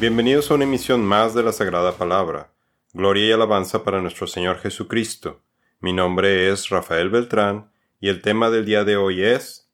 Bienvenidos a una emisión más de la Sagrada Palabra. Gloria y alabanza para nuestro Señor Jesucristo. Mi nombre es Rafael Beltrán y el tema del día de hoy es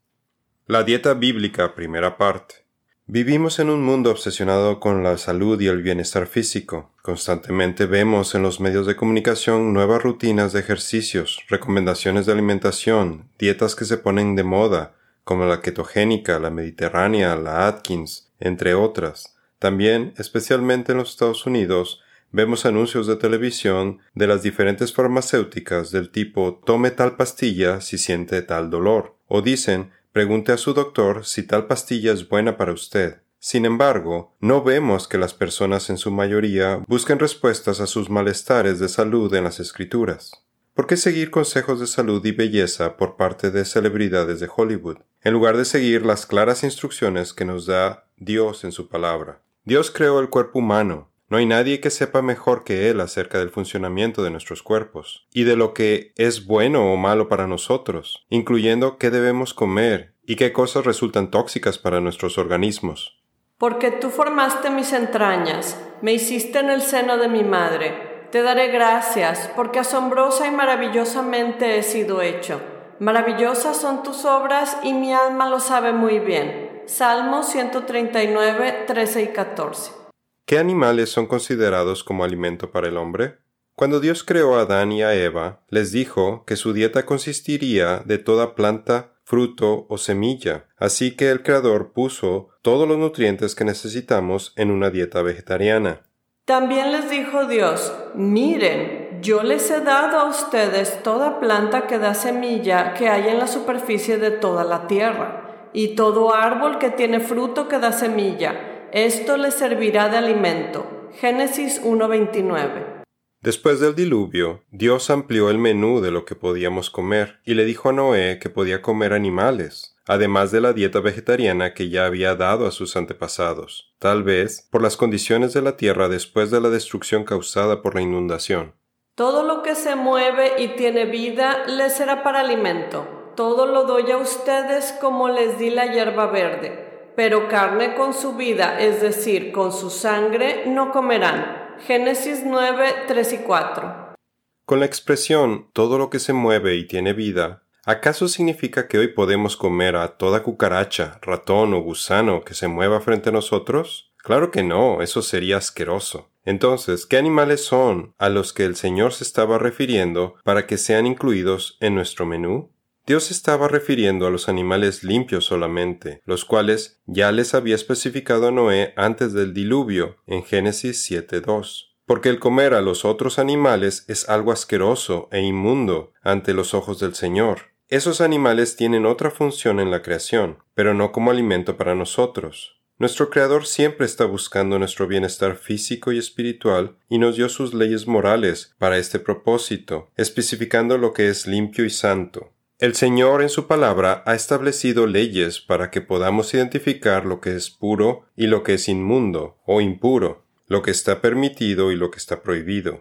la dieta bíblica, primera parte. Vivimos en un mundo obsesionado con la salud y el bienestar físico. Constantemente vemos en los medios de comunicación nuevas rutinas de ejercicios, recomendaciones de alimentación, dietas que se ponen de moda, como la ketogénica, la mediterránea, la Atkins, entre otras. También, especialmente en los Estados Unidos, vemos anuncios de televisión de las diferentes farmacéuticas del tipo tome tal pastilla si siente tal dolor, o dicen Pregunte a su doctor si tal pastilla es buena para usted. Sin embargo, no vemos que las personas en su mayoría busquen respuestas a sus malestares de salud en las escrituras. ¿Por qué seguir consejos de salud y belleza por parte de celebridades de Hollywood, en lugar de seguir las claras instrucciones que nos da Dios en su palabra? Dios creó el cuerpo humano, no hay nadie que sepa mejor que Él acerca del funcionamiento de nuestros cuerpos y de lo que es bueno o malo para nosotros, incluyendo qué debemos comer y qué cosas resultan tóxicas para nuestros organismos. Porque tú formaste mis entrañas, me hiciste en el seno de mi madre. Te daré gracias, porque asombrosa y maravillosamente he sido hecho. Maravillosas son tus obras y mi alma lo sabe muy bien. Salmo 139, 13 y 14. ¿Qué animales son considerados como alimento para el hombre? Cuando Dios creó a Adán y a Eva, les dijo que su dieta consistiría de toda planta, fruto o semilla, así que el Creador puso todos los nutrientes que necesitamos en una dieta vegetariana. También les dijo Dios, miren, yo les he dado a ustedes toda planta que da semilla que hay en la superficie de toda la tierra, y todo árbol que tiene fruto que da semilla, esto les servirá de alimento. Génesis 1.29. Después del diluvio, Dios amplió el menú de lo que podíamos comer y le dijo a Noé que podía comer animales, además de la dieta vegetariana que ya había dado a sus antepasados, tal vez por las condiciones de la tierra después de la destrucción causada por la inundación. Todo lo que se mueve y tiene vida les será para alimento. Todo lo doy a ustedes como les di la hierba verde pero carne con su vida, es decir, con su sangre, no comerán. Génesis 9, 3 y 4. Con la expresión todo lo que se mueve y tiene vida, ¿acaso significa que hoy podemos comer a toda cucaracha, ratón o gusano que se mueva frente a nosotros? Claro que no, eso sería asqueroso. Entonces, ¿qué animales son a los que el Señor se estaba refiriendo para que sean incluidos en nuestro menú? Dios estaba refiriendo a los animales limpios solamente, los cuales ya les había especificado a Noé antes del diluvio, en Génesis 7.2. Porque el comer a los otros animales es algo asqueroso e inmundo ante los ojos del Señor. Esos animales tienen otra función en la creación, pero no como alimento para nosotros. Nuestro Creador siempre está buscando nuestro bienestar físico y espiritual y nos dio sus leyes morales para este propósito, especificando lo que es limpio y santo. El Señor en su palabra ha establecido leyes para que podamos identificar lo que es puro y lo que es inmundo o impuro, lo que está permitido y lo que está prohibido.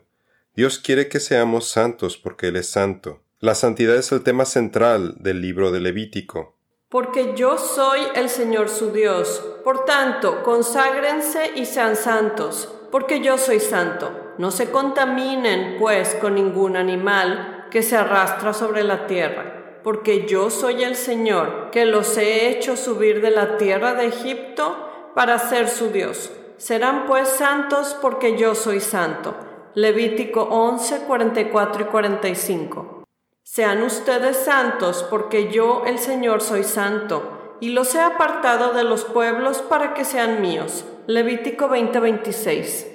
Dios quiere que seamos santos porque Él es santo. La santidad es el tema central del libro de Levítico. Porque yo soy el Señor su Dios. Por tanto, conságrense y sean santos, porque yo soy santo. No se contaminen, pues, con ningún animal que se arrastra sobre la tierra porque yo soy el Señor, que los he hecho subir de la tierra de Egipto para ser su Dios. Serán pues santos porque yo soy santo. Levítico 11, 44 y 45. Sean ustedes santos porque yo, el Señor, soy santo, y los he apartado de los pueblos para que sean míos. Levítico 20, 26.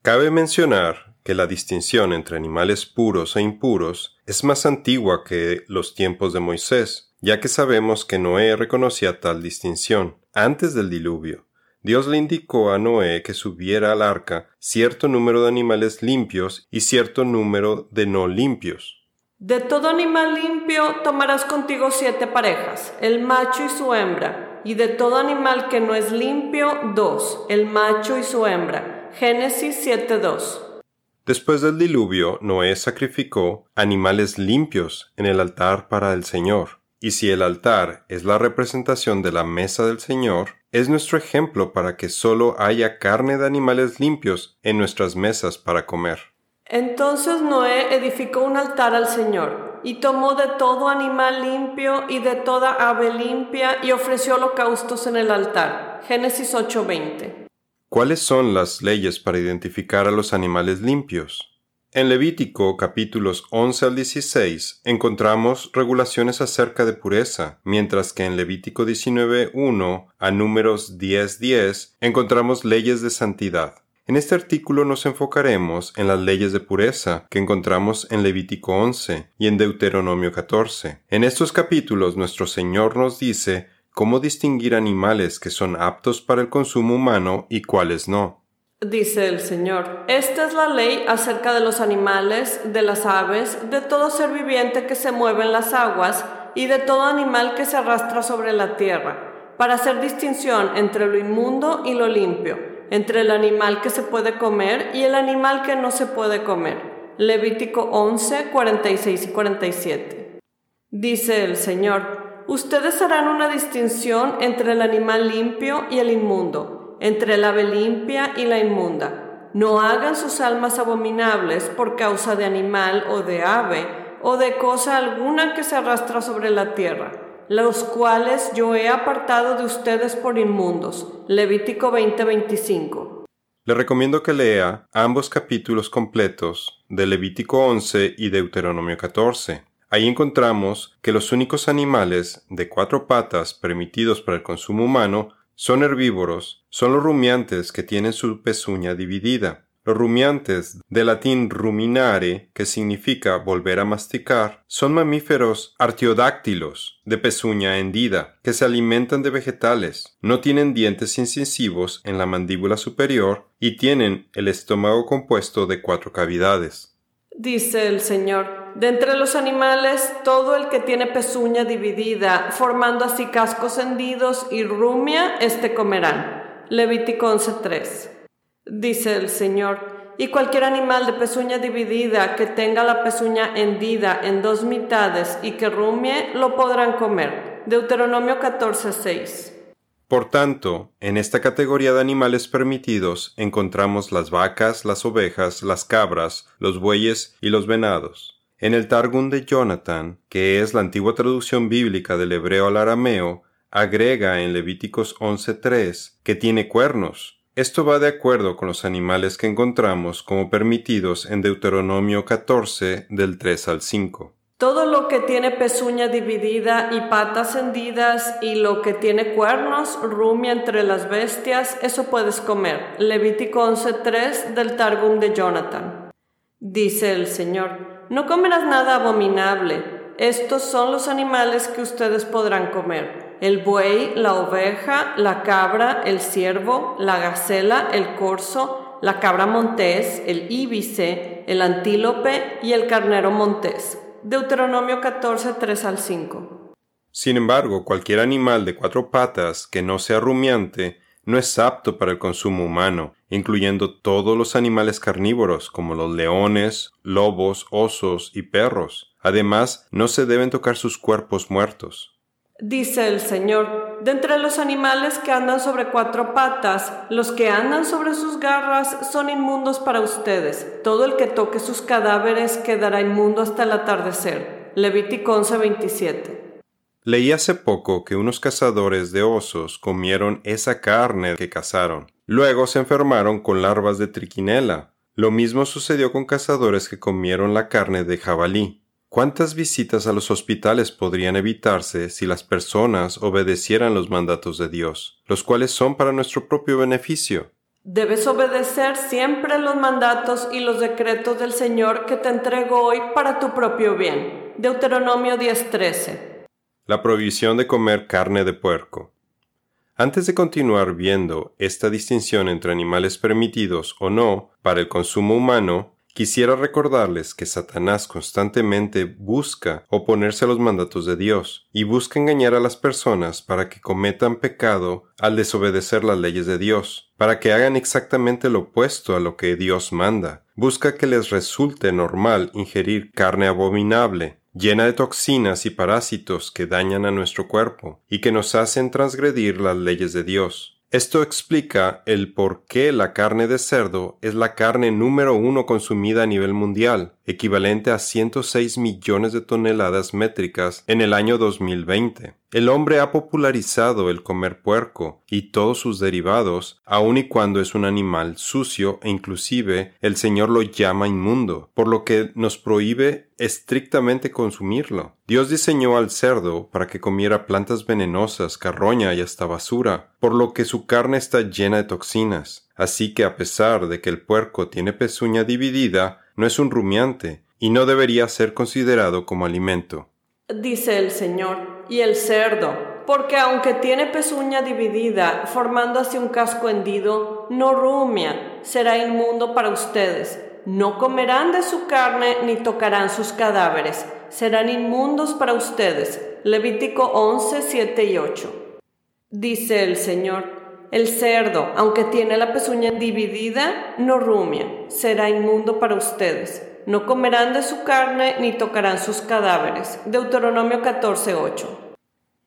Cabe mencionar que la distinción entre animales puros e impuros es más antigua que los tiempos de Moisés, ya que sabemos que Noé reconocía tal distinción antes del diluvio. Dios le indicó a Noé que subiera al arca cierto número de animales limpios y cierto número de no limpios. De todo animal limpio tomarás contigo siete parejas, el macho y su hembra, y de todo animal que no es limpio, dos, el macho y su hembra. Génesis 7.2. Después del diluvio, Noé sacrificó animales limpios en el altar para el Señor. Y si el altar es la representación de la mesa del Señor, es nuestro ejemplo para que solo haya carne de animales limpios en nuestras mesas para comer. Entonces Noé edificó un altar al Señor, y tomó de todo animal limpio y de toda ave limpia, y ofreció holocaustos en el altar. Génesis 8:20. ¿Cuáles son las leyes para identificar a los animales limpios? En Levítico capítulos 11 al 16 encontramos regulaciones acerca de pureza, mientras que en Levítico 19.1 a números 10.10 encontramos leyes de santidad. En este artículo nos enfocaremos en las leyes de pureza que encontramos en Levítico 11 y en Deuteronomio 14. En estos capítulos nuestro Señor nos dice cómo distinguir animales que son aptos para el consumo humano y cuáles no. Dice el Señor, esta es la ley acerca de los animales, de las aves, de todo ser viviente que se mueve en las aguas y de todo animal que se arrastra sobre la tierra, para hacer distinción entre lo inmundo y lo limpio, entre el animal que se puede comer y el animal que no se puede comer. Levítico 11, 46 y 47. Dice el Señor, ustedes harán una distinción entre el animal limpio y el inmundo entre el ave limpia y la inmunda. No hagan sus almas abominables por causa de animal o de ave o de cosa alguna que se arrastra sobre la tierra, los cuales yo he apartado de ustedes por inmundos. Levítico 20:25. Le recomiendo que lea ambos capítulos completos de Levítico 11 y Deuteronomio 14. Ahí encontramos que los únicos animales de cuatro patas permitidos para el consumo humano son herbívoros, son los rumiantes que tienen su pezuña dividida. Los rumiantes, de latín ruminare, que significa volver a masticar, son mamíferos artiodáctilos, de pezuña hendida, que se alimentan de vegetales, no tienen dientes incisivos en la mandíbula superior y tienen el estómago compuesto de cuatro cavidades. Dice el Señor, de entre los animales, todo el que tiene pezuña dividida, formando así cascos hendidos y rumia, este comerán. Levítico 11.3. Dice el Señor, y cualquier animal de pezuña dividida que tenga la pezuña hendida en dos mitades y que rumie, lo podrán comer. Deuteronomio 14.6. Por tanto, en esta categoría de animales permitidos encontramos las vacas, las ovejas, las cabras, los bueyes y los venados. En el Targum de Jonathan, que es la antigua traducción bíblica del hebreo al arameo, agrega en Levíticos 11.3 que tiene cuernos. Esto va de acuerdo con los animales que encontramos como permitidos en Deuteronomio 14 del 3 al 5. Todo lo que tiene pezuña dividida y patas hendidas y lo que tiene cuernos, rumia entre las bestias, eso puedes comer. Levítico 11.3 del Targum de Jonathan. Dice el Señor, no comerás nada abominable. Estos son los animales que ustedes podrán comer. El buey, la oveja, la cabra, el ciervo, la gacela, el corzo, la cabra montés, el íbice, el antílope y el carnero montés. Deuteronomio 14, 3 al 5. Sin embargo, cualquier animal de cuatro patas que no sea rumiante no es apto para el consumo humano, incluyendo todos los animales carnívoros como los leones, lobos, osos y perros. Además, no se deben tocar sus cuerpos muertos. Dice el Señor, de entre los animales que andan sobre cuatro patas, los que andan sobre sus garras son inmundos para ustedes. Todo el que toque sus cadáveres quedará inmundo hasta el atardecer. Levítico 11:27. Leí hace poco que unos cazadores de osos comieron esa carne que cazaron. Luego se enfermaron con larvas de triquinela. Lo mismo sucedió con cazadores que comieron la carne de jabalí. ¿Cuántas visitas a los hospitales podrían evitarse si las personas obedecieran los mandatos de Dios, los cuales son para nuestro propio beneficio? Debes obedecer siempre los mandatos y los decretos del Señor que te entrego hoy para tu propio bien. Deuteronomio 10:13 la prohibición de comer carne de puerco. Antes de continuar viendo esta distinción entre animales permitidos o no para el consumo humano, quisiera recordarles que Satanás constantemente busca oponerse a los mandatos de Dios y busca engañar a las personas para que cometan pecado al desobedecer las leyes de Dios, para que hagan exactamente lo opuesto a lo que Dios manda. Busca que les resulte normal ingerir carne abominable, llena de toxinas y parásitos que dañan a nuestro cuerpo y que nos hacen transgredir las leyes de Dios. Esto explica el por qué la carne de cerdo es la carne número uno consumida a nivel mundial, equivalente a 106 millones de toneladas métricas en el año 2020. El hombre ha popularizado el comer puerco y todos sus derivados, aun y cuando es un animal sucio e inclusive el Señor lo llama inmundo, por lo que nos prohíbe estrictamente consumirlo. Dios diseñó al cerdo para que comiera plantas venenosas, carroña y hasta basura, por lo que su carne está llena de toxinas. Así que a pesar de que el puerco tiene pezuña dividida, no es un rumiante y no debería ser considerado como alimento. Dice el Señor, y el cerdo, porque aunque tiene pezuña dividida, formando así un casco hendido, no rumia, será inmundo para ustedes. No comerán de su carne ni tocarán sus cadáveres, serán inmundos para ustedes. Levítico 11, 7 y 8. Dice el Señor, el cerdo, aunque tiene la pezuña dividida, no rumia, será inmundo para ustedes. No comerán de su carne ni tocarán sus cadáveres. Deuteronomio 14:8.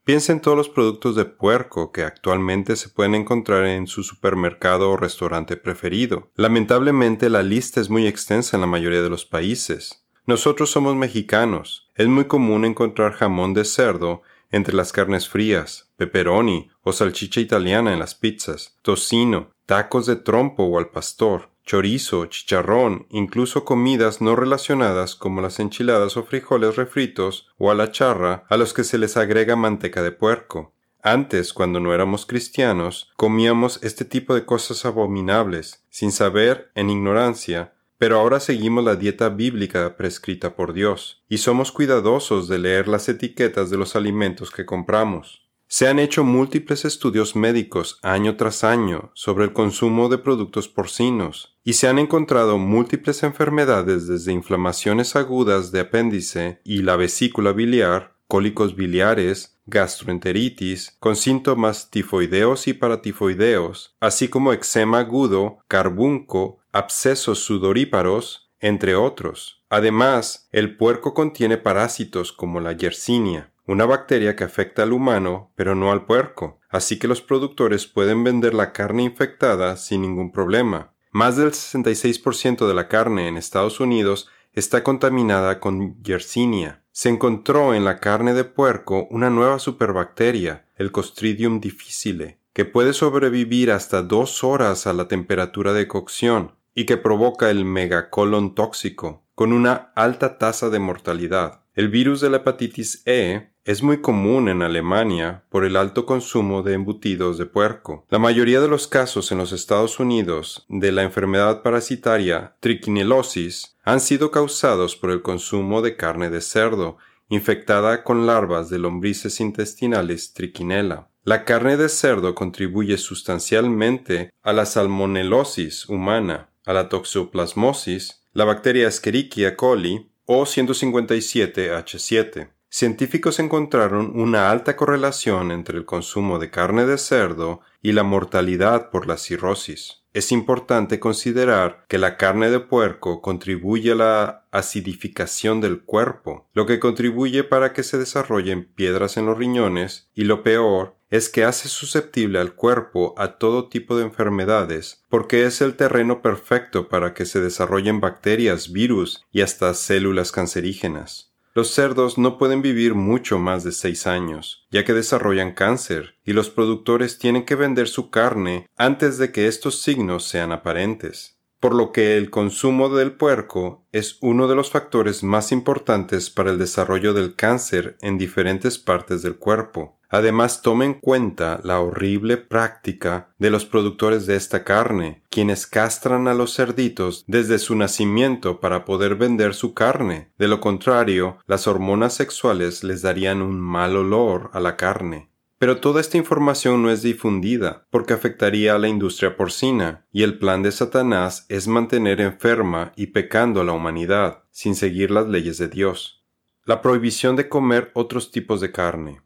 Piensa en todos los productos de puerco que actualmente se pueden encontrar en su supermercado o restaurante preferido. Lamentablemente la lista es muy extensa en la mayoría de los países. Nosotros somos mexicanos. Es muy común encontrar jamón de cerdo entre las carnes frías, pepperoni o salchicha italiana en las pizzas, tocino, tacos de trompo o al pastor, chorizo, chicharrón, incluso comidas no relacionadas como las enchiladas o frijoles refritos o a la charra a los que se les agrega manteca de puerco. Antes, cuando no éramos cristianos, comíamos este tipo de cosas abominables, sin saber, en ignorancia, pero ahora seguimos la dieta bíblica prescrita por Dios, y somos cuidadosos de leer las etiquetas de los alimentos que compramos. Se han hecho múltiples estudios médicos año tras año sobre el consumo de productos porcinos y se han encontrado múltiples enfermedades desde inflamaciones agudas de apéndice y la vesícula biliar, cólicos biliares, gastroenteritis, con síntomas tifoideos y paratifoideos, así como eczema agudo, carbunco, abscesos sudoríparos, entre otros. Además, el puerco contiene parásitos como la yersinia, una bacteria que afecta al humano pero no al puerco, así que los productores pueden vender la carne infectada sin ningún problema. Más del 66% de la carne en Estados Unidos está contaminada con Yersinia. Se encontró en la carne de puerco una nueva superbacteria, el Clostridium difficile, que puede sobrevivir hasta dos horas a la temperatura de cocción y que provoca el megacolon tóxico, con una alta tasa de mortalidad. El virus de la hepatitis E es muy común en Alemania por el alto consumo de embutidos de puerco. La mayoría de los casos en los Estados Unidos de la enfermedad parasitaria triquinelosis han sido causados por el consumo de carne de cerdo infectada con larvas de lombrices intestinales triquinela. La carne de cerdo contribuye sustancialmente a la salmonelosis humana, a la toxoplasmosis, la bacteria Escherichia coli o 157H7 científicos encontraron una alta correlación entre el consumo de carne de cerdo y la mortalidad por la cirrosis. Es importante considerar que la carne de puerco contribuye a la acidificación del cuerpo, lo que contribuye para que se desarrollen piedras en los riñones y lo peor es que hace susceptible al cuerpo a todo tipo de enfermedades, porque es el terreno perfecto para que se desarrollen bacterias, virus y hasta células cancerígenas. Los cerdos no pueden vivir mucho más de seis años, ya que desarrollan cáncer, y los productores tienen que vender su carne antes de que estos signos sean aparentes. Por lo que el consumo del puerco es uno de los factores más importantes para el desarrollo del cáncer en diferentes partes del cuerpo. Además, tome en cuenta la horrible práctica de los productores de esta carne, quienes castran a los cerditos desde su nacimiento para poder vender su carne. De lo contrario, las hormonas sexuales les darían un mal olor a la carne. Pero toda esta información no es difundida, porque afectaría a la industria porcina, y el plan de Satanás es mantener enferma y pecando a la humanidad, sin seguir las leyes de Dios. La prohibición de comer otros tipos de carne.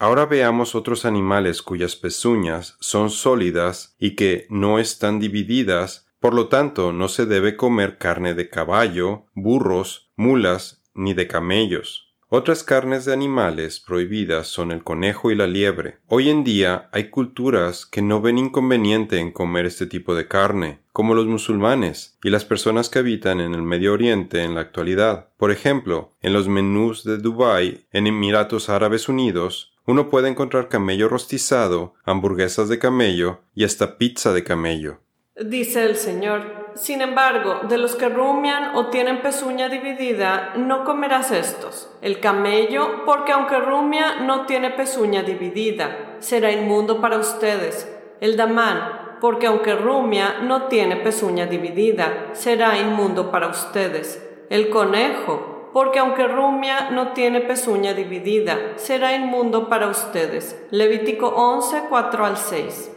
Ahora veamos otros animales cuyas pezuñas son sólidas y que no están divididas, por lo tanto no se debe comer carne de caballo, burros, mulas ni de camellos. Otras carnes de animales prohibidas son el conejo y la liebre. Hoy en día hay culturas que no ven inconveniente en comer este tipo de carne, como los musulmanes y las personas que habitan en el Medio Oriente en la actualidad. Por ejemplo, en los menús de Dubái, en Emiratos Árabes Unidos, uno puede encontrar camello rostizado, hamburguesas de camello y hasta pizza de camello. Dice el Señor, sin embargo, de los que rumian o tienen pezuña dividida, no comerás estos. El camello, porque aunque rumia, no tiene pezuña dividida, será inmundo para ustedes. El damán, porque aunque rumia, no tiene pezuña dividida, será inmundo para ustedes. El conejo, porque aunque rumia, no tiene pezuña dividida, será inmundo para ustedes. Levítico 11, 4 al 6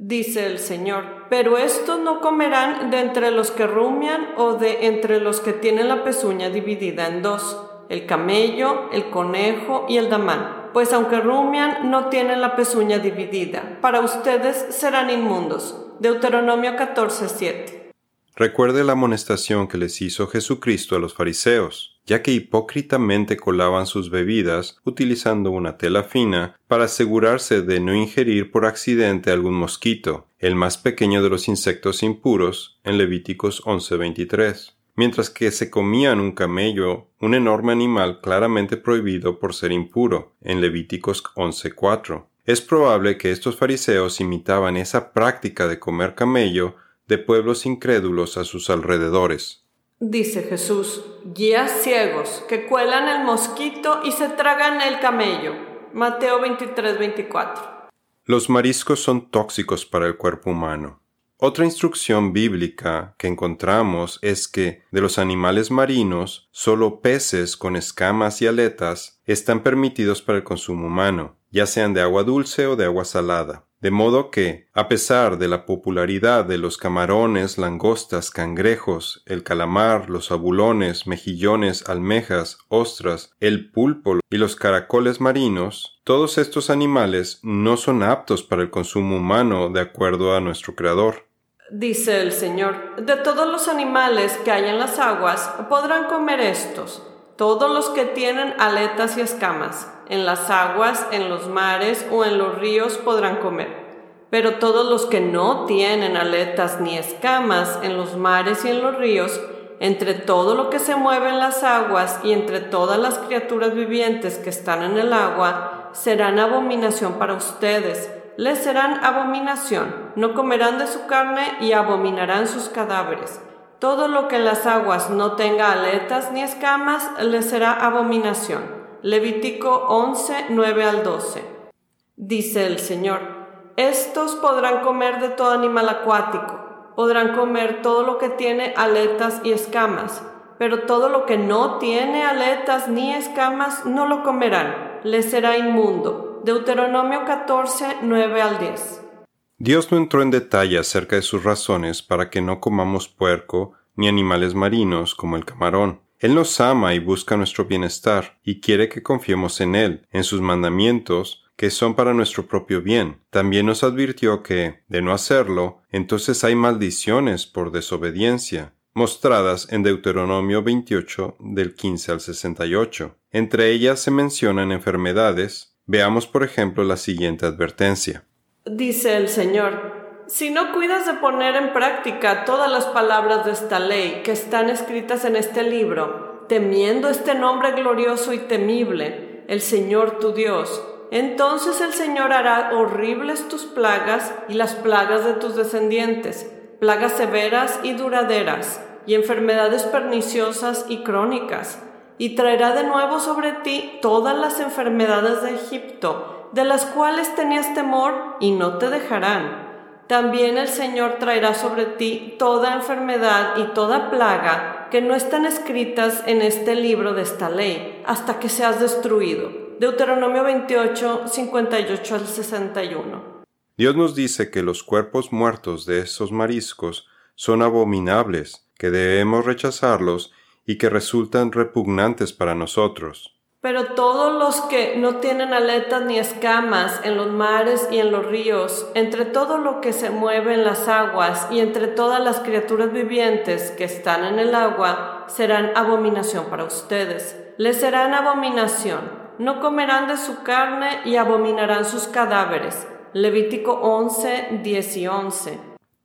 dice el Señor. Pero estos no comerán de entre los que rumian o de entre los que tienen la pezuña dividida en dos, el camello, el conejo y el damán. Pues aunque rumian, no tienen la pezuña dividida. Para ustedes serán inmundos. Deuteronomio 14:7. Recuerde la amonestación que les hizo Jesucristo a los fariseos, ya que hipócritamente colaban sus bebidas utilizando una tela fina para asegurarse de no ingerir por accidente algún mosquito, el más pequeño de los insectos impuros, en Levíticos 11:23, mientras que se comían un camello, un enorme animal claramente prohibido por ser impuro, en Levíticos 11:4. Es probable que estos fariseos imitaban esa práctica de comer camello de pueblos incrédulos a sus alrededores. Dice Jesús, guías ciegos que cuelan el mosquito y se tragan el camello. Mateo 23, 24. Los mariscos son tóxicos para el cuerpo humano. Otra instrucción bíblica que encontramos es que de los animales marinos, solo peces con escamas y aletas están permitidos para el consumo humano, ya sean de agua dulce o de agua salada. De modo que, a pesar de la popularidad de los camarones, langostas, cangrejos, el calamar, los abulones, mejillones, almejas, ostras, el pulpo y los caracoles marinos, todos estos animales no son aptos para el consumo humano de acuerdo a nuestro Creador. Dice el Señor, de todos los animales que hay en las aguas podrán comer estos, todos los que tienen aletas y escamas en las aguas, en los mares o en los ríos podrán comer. Pero todos los que no tienen aletas ni escamas en los mares y en los ríos, entre todo lo que se mueve en las aguas y entre todas las criaturas vivientes que están en el agua, serán abominación para ustedes. Les serán abominación. No comerán de su carne y abominarán sus cadáveres. Todo lo que en las aguas no tenga aletas ni escamas les será abominación Levítico 11, 9 al 12. Dice el Señor, estos podrán comer de todo animal acuático, podrán comer todo lo que tiene aletas y escamas, pero todo lo que no tiene aletas ni escamas no lo comerán, les será inmundo. Deuteronomio 14, 9 al 10. Dios no entró en detalle acerca de sus razones para que no comamos puerco ni animales marinos como el camarón. Él nos ama y busca nuestro bienestar, y quiere que confiemos en Él, en sus mandamientos, que son para nuestro propio bien. También nos advirtió que, de no hacerlo, entonces hay maldiciones por desobediencia, mostradas en Deuteronomio 28 del 15 al 68. Entre ellas se mencionan enfermedades. Veamos por ejemplo la siguiente advertencia. Dice el Señor, si no cuidas de poner en práctica todas las palabras de esta ley que están escritas en este libro, temiendo este nombre glorioso y temible, el Señor tu Dios, entonces el Señor hará horribles tus plagas y las plagas de tus descendientes, plagas severas y duraderas, y enfermedades perniciosas y crónicas, y traerá de nuevo sobre ti todas las enfermedades de Egipto, de las cuales tenías temor, y no te dejarán también el Señor traerá sobre ti toda enfermedad y toda plaga que no están escritas en este libro de esta ley, hasta que seas destruido. Deuteronomio 28, 58 al 61. Dios nos dice que los cuerpos muertos de esos mariscos son abominables, que debemos rechazarlos y que resultan repugnantes para nosotros. Pero todos los que no tienen aletas ni escamas en los mares y en los ríos, entre todo lo que se mueve en las aguas y entre todas las criaturas vivientes que están en el agua, serán abominación para ustedes. le serán abominación. No comerán de su carne y abominarán sus cadáveres. Levítico 11, 10 y 11.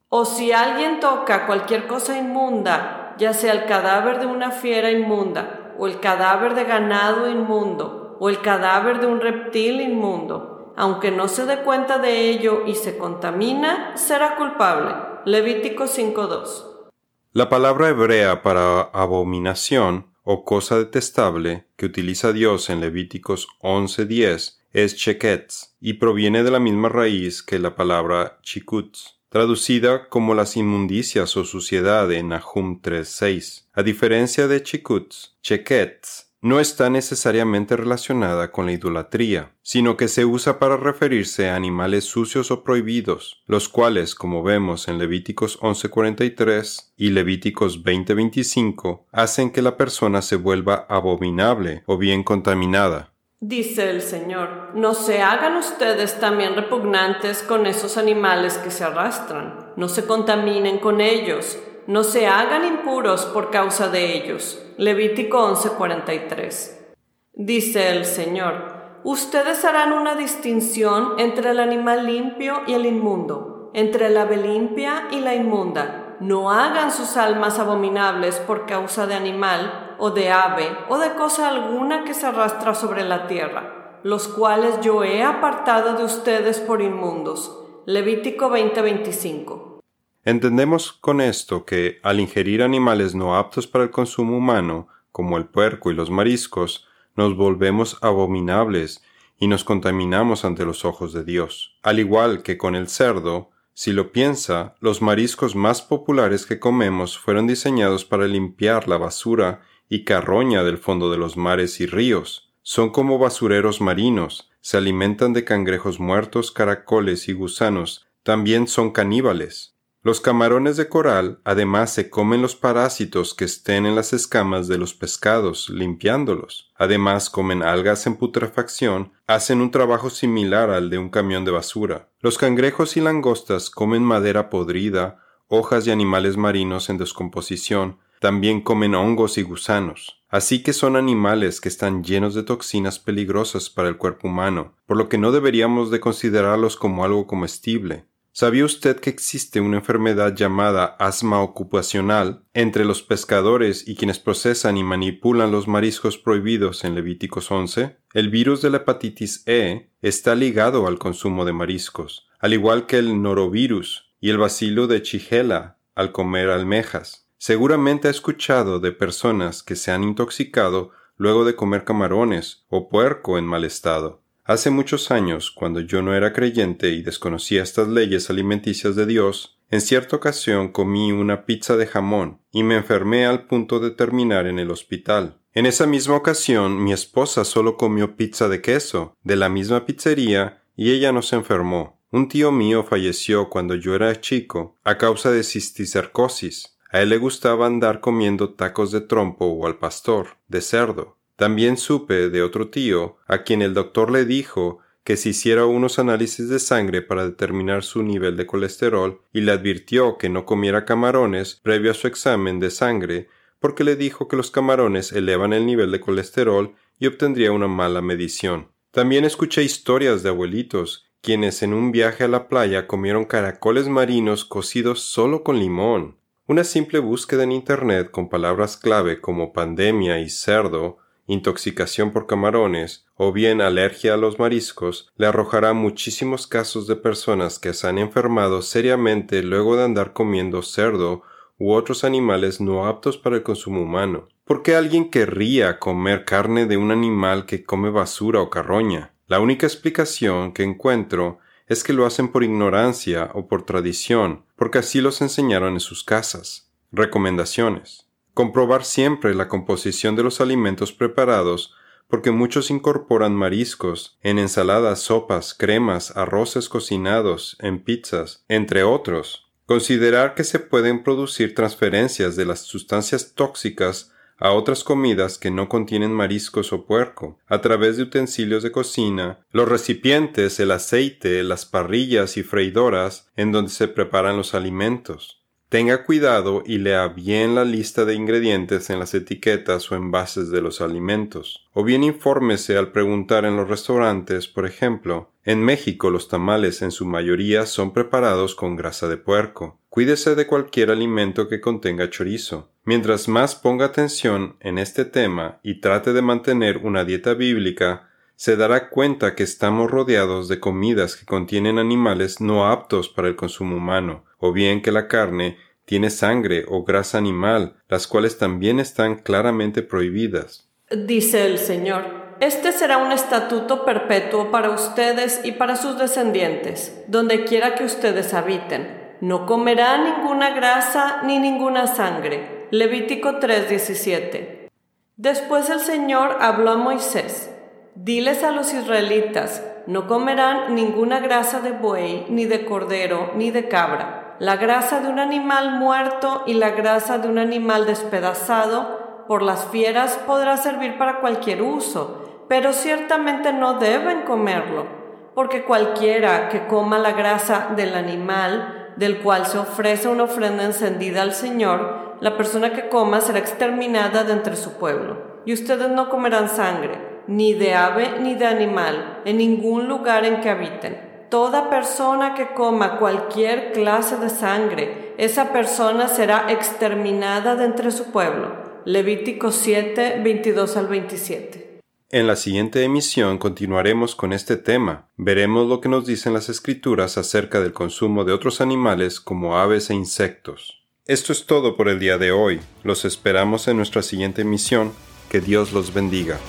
O si alguien toca cualquier cosa inmunda, ya sea el cadáver de una fiera inmunda, o el cadáver de ganado inmundo, o el cadáver de un reptil inmundo, aunque no se dé cuenta de ello y se contamina, será culpable. Levítico 5.2. La palabra hebrea para abominación o cosa detestable que utiliza Dios en Levíticos 11.10 es cheketz y proviene de la misma raíz que la palabra chikutz, traducida como las inmundicias o suciedad en Nahum 3.6. A diferencia de chikutz, cheketz no está necesariamente relacionada con la idolatría, sino que se usa para referirse a animales sucios o prohibidos, los cuales, como vemos en Levíticos 11:43 y Levíticos 20:25, hacen que la persona se vuelva abominable o bien contaminada. Dice el Señor, no se hagan ustedes también repugnantes con esos animales que se arrastran, no se contaminen con ellos, no se hagan impuros por causa de ellos. Levítico 11:43. Dice el Señor, ustedes harán una distinción entre el animal limpio y el inmundo, entre el ave limpia y la inmunda. No hagan sus almas abominables por causa de animal, o de ave, o de cosa alguna que se arrastra sobre la tierra, los cuales yo he apartado de ustedes por inmundos. Levítico 20:25. Entendemos con esto que, al ingerir animales no aptos para el consumo humano, como el puerco y los mariscos, nos volvemos abominables y nos contaminamos ante los ojos de Dios. Al igual que con el cerdo, si lo piensa, los mariscos más populares que comemos fueron diseñados para limpiar la basura y carroña del fondo de los mares y ríos. Son como basureros marinos, se alimentan de cangrejos muertos, caracoles y gusanos, también son caníbales. Los camarones de coral además se comen los parásitos que estén en las escamas de los pescados, limpiándolos. Además comen algas en putrefacción, hacen un trabajo similar al de un camión de basura. Los cangrejos y langostas comen madera podrida, hojas y animales marinos en descomposición, también comen hongos y gusanos. Así que son animales que están llenos de toxinas peligrosas para el cuerpo humano, por lo que no deberíamos de considerarlos como algo comestible. ¿Sabía usted que existe una enfermedad llamada asma ocupacional entre los pescadores y quienes procesan y manipulan los mariscos prohibidos en Levíticos 11? El virus de la hepatitis E está ligado al consumo de mariscos, al igual que el norovirus y el bacilo de Chigela al comer almejas. Seguramente ha escuchado de personas que se han intoxicado luego de comer camarones o puerco en mal estado. Hace muchos años, cuando yo no era creyente y desconocía estas leyes alimenticias de Dios, en cierta ocasión comí una pizza de jamón y me enfermé al punto de terminar en el hospital. En esa misma ocasión mi esposa solo comió pizza de queso, de la misma pizzería, y ella no se enfermó. Un tío mío falleció cuando yo era chico a causa de cisticercosis. A él le gustaba andar comiendo tacos de trompo o al pastor, de cerdo. También supe de otro tío, a quien el doctor le dijo que se hiciera unos análisis de sangre para determinar su nivel de colesterol y le advirtió que no comiera camarones previo a su examen de sangre porque le dijo que los camarones elevan el nivel de colesterol y obtendría una mala medición. También escuché historias de abuelitos quienes en un viaje a la playa comieron caracoles marinos cocidos solo con limón. Una simple búsqueda en Internet con palabras clave como pandemia y cerdo intoxicación por camarones o bien alergia a los mariscos, le arrojará muchísimos casos de personas que se han enfermado seriamente luego de andar comiendo cerdo u otros animales no aptos para el consumo humano. ¿Por qué alguien querría comer carne de un animal que come basura o carroña? La única explicación que encuentro es que lo hacen por ignorancia o por tradición, porque así los enseñaron en sus casas. Recomendaciones. Comprobar siempre la composición de los alimentos preparados porque muchos incorporan mariscos en ensaladas, sopas, cremas, arroces cocinados, en pizzas, entre otros. Considerar que se pueden producir transferencias de las sustancias tóxicas a otras comidas que no contienen mariscos o puerco, a través de utensilios de cocina, los recipientes, el aceite, las parrillas y freidoras en donde se preparan los alimentos. Tenga cuidado y lea bien la lista de ingredientes en las etiquetas o envases de los alimentos. O bien infórmese al preguntar en los restaurantes, por ejemplo, en México los tamales en su mayoría son preparados con grasa de puerco. Cuídese de cualquier alimento que contenga chorizo. Mientras más ponga atención en este tema y trate de mantener una dieta bíblica, se dará cuenta que estamos rodeados de comidas que contienen animales no aptos para el consumo humano, o bien que la carne tiene sangre o grasa animal, las cuales también están claramente prohibidas. Dice el Señor, este será un estatuto perpetuo para ustedes y para sus descendientes, donde quiera que ustedes habiten. No comerán ninguna grasa ni ninguna sangre. Levítico 3:17. Después el Señor habló a Moisés Diles a los israelitas, no comerán ninguna grasa de buey, ni de cordero, ni de cabra. La grasa de un animal muerto y la grasa de un animal despedazado por las fieras podrá servir para cualquier uso, pero ciertamente no deben comerlo, porque cualquiera que coma la grasa del animal, del cual se ofrece una ofrenda encendida al Señor, la persona que coma será exterminada de entre su pueblo. Y ustedes no comerán sangre ni de ave ni de animal, en ningún lugar en que habiten. Toda persona que coma cualquier clase de sangre, esa persona será exterminada de entre su pueblo. Levítico 7, 22 al 27. En la siguiente emisión continuaremos con este tema. Veremos lo que nos dicen las escrituras acerca del consumo de otros animales como aves e insectos. Esto es todo por el día de hoy. Los esperamos en nuestra siguiente emisión. Que Dios los bendiga.